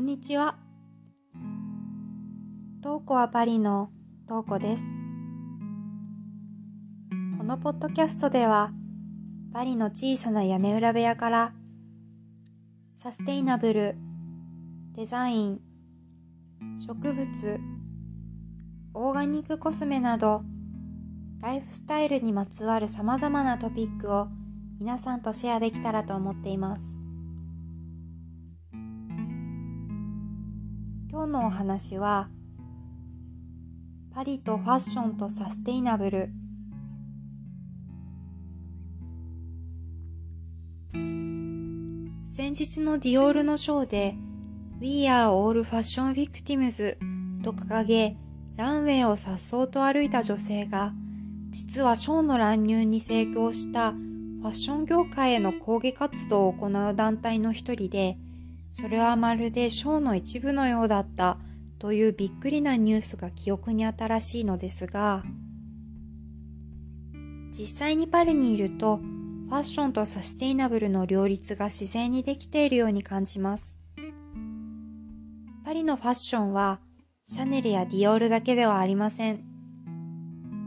んにちは。トーコはパリのトーコです。このポッドキャストでは、パリの小さな屋根裏部屋から、サステイナブル、デザイン、植物、オーガニックコスメなど、ライフスタイルにまつわる様々なトピックを皆さんとシェアできたらと思っています。今日のお話はパリとファッションとサステイナブル。先日のディオールのショーで We are all fashion victims と掲げランウェイを颯爽と歩いた女性が実はショーの乱入に成功したファッション業界への抗議活動を行う団体の一人でそれはまるでショーの一部のようだったというびっくりなニュースが記憶に新しいのですが、実際にパリにいると、ファッションとサステイナブルの両立が自然にできているように感じます。パリのファッションは、シャネルやディオールだけではありません。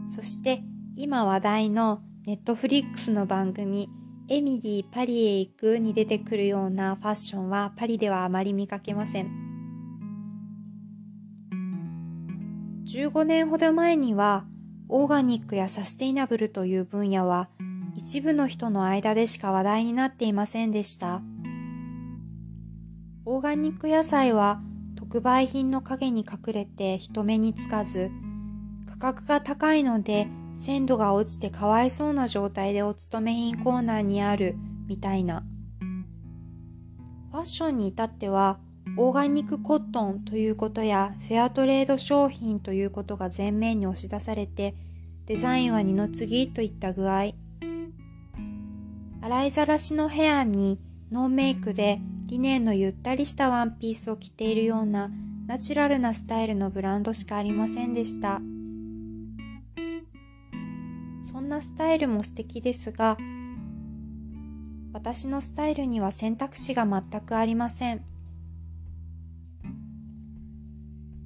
そして今話題のネットフリックスの番組エミリーパリへ行くに出てくるようなファッションはパリではあまり見かけません。15年ほど前にはオーガニックやサステイナブルという分野は一部の人の間でしか話題になっていませんでした。オーガニック野菜は特売品の陰に隠れて人目につかず価格が高いので鮮度が落ちてかわいそうな状態でお勤め品コーナーにあるみたいな。ファッションに至っては、オーガニックコットンということやフェアトレード商品ということが前面に押し出されて、デザインは二の次といった具合。洗いざらしのヘアにノーメイクでリネンのゆったりしたワンピースを着ているようなナチュラルなスタイルのブランドしかありませんでした。なスタイルも素敵ですが、私のスタイルには選択肢が全くありません。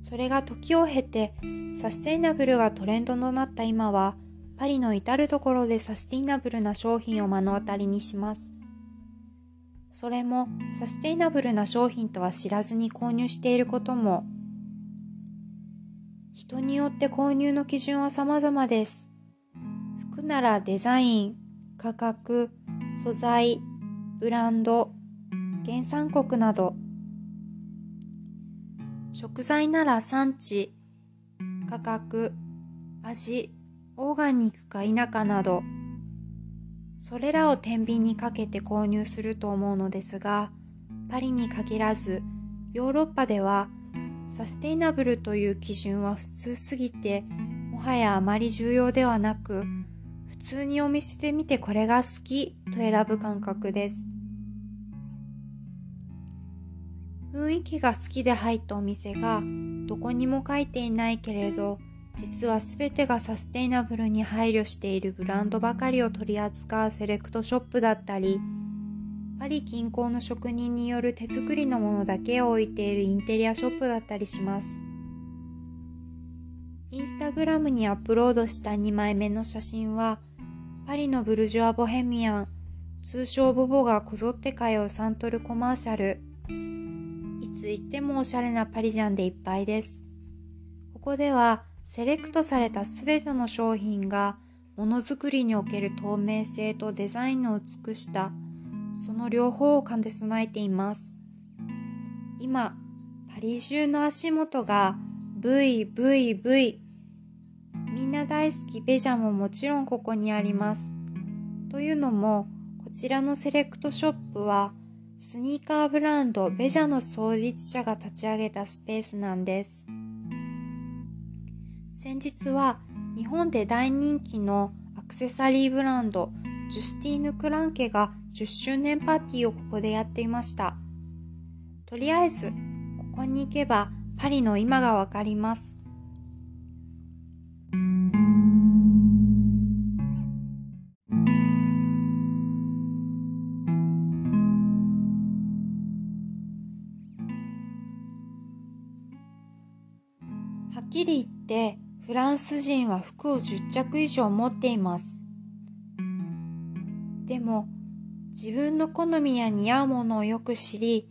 それが時を経てサステイナブルがトレンドとなった今は、パリの至るところでサステイナブルな商品を目の当たりにします。それもサステイナブルな商品とは知らずに購入していることも、人によって購入の基準は様々です。ならデザイン、価格、素材、ブランド、原産国など、食材なら産地、価格、味、オーガニックか否かなど、それらを天秤にかけて購入すると思うのですが、パリに限らず、ヨーロッパでは、サステイナブルという基準は普通すぎて、もはやあまり重要ではなく、普通にお店で見てこれが好きと選ぶ感覚です。雰囲気が好きで入ったお店がどこにも書いていないけれど実は全てがサステイナブルに配慮しているブランドばかりを取り扱うセレクトショップだったりパリ近郊の職人による手作りのものだけを置いているインテリアショップだったりします。インスタグラムにアップロードした2枚目の写真は、パリのブルジョア・ボヘミアン、通称ボボがこぞって通うサントルコマーシャル。いつ行ってもおしゃれなパリジャンでいっぱいです。ここでは、セレクトされたすべての商品が、ものづくりにおける透明性とデザインの美しさ、その両方を兼ね備えています。今、パリ中の足元が VVV みんな大好きベジャももちろんここにあります。というのも、こちらのセレクトショップは、スニーカーブランドベジャの創立者が立ち上げたスペースなんです。先日は日本で大人気のアクセサリーブランドジュスティーヌ・クランケが10周年パーティーをここでやっていました。とりあえず、ここに行けばパリの今がわかります。はっきり言ってフランス人は服を10着以上持っています。でも自分の好みや似合うものをよく知り、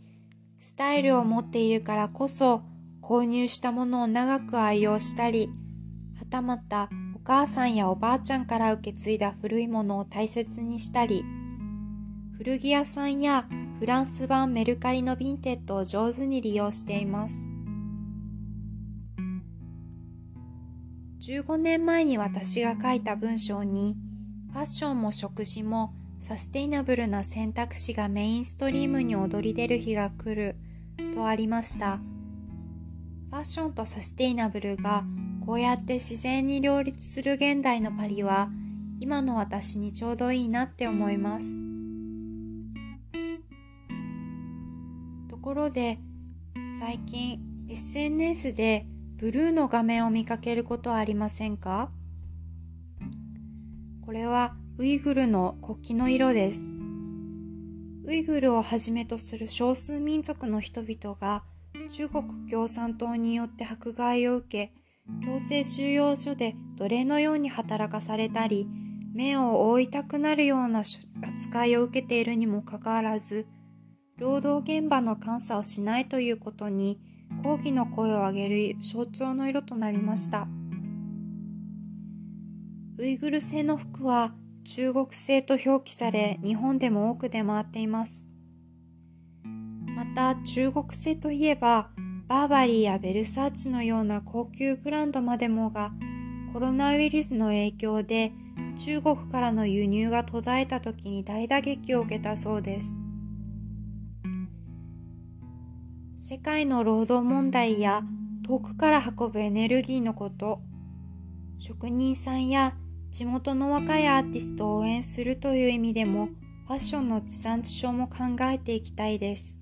スタイルを持っているからこそ購入したものを長く愛用したり、はたまたお母さんやおばあちゃんから受け継いだ古いものを大切にしたり、古着屋さんやフランス版メルカリの Vinted を上手に利用しています。15年前に私が書いた文章に、ファッションも食事もサステイナブルな選択肢がメインストリームに躍り出る日が来るとありました。ファッションとサステイナブルがこうやって自然に両立する現代のパリは今の私にちょうどいいなって思います。ところで最近 SNS でブルーの画面を見かけることはありませんか？これはウイグルの国旗の色です。ウイグルをはじめとする少数民族の人々が中国共産党によって迫害を受け、強制収容所で奴隷のように働かされたり、目を覆いたくなるような扱いを受けているにもかかわらず、労働現場の監査をしないということに抗議の声を上げる象徴の色となりました。ウイグル製の服は中国製と表記され日本でも多く出回っています。また中国製といえばバーバリーやベルサーチのような高級ブランドまでもがコロナウイルスの影響で中国からの輸入が途絶えた時に大打撃を受けたそうです。世界の労働問題や遠くから運ぶエネルギーのこと、職人さんや地元の若いアーティストを応援するという意味でもファッションの地産地消も考えていきたいです。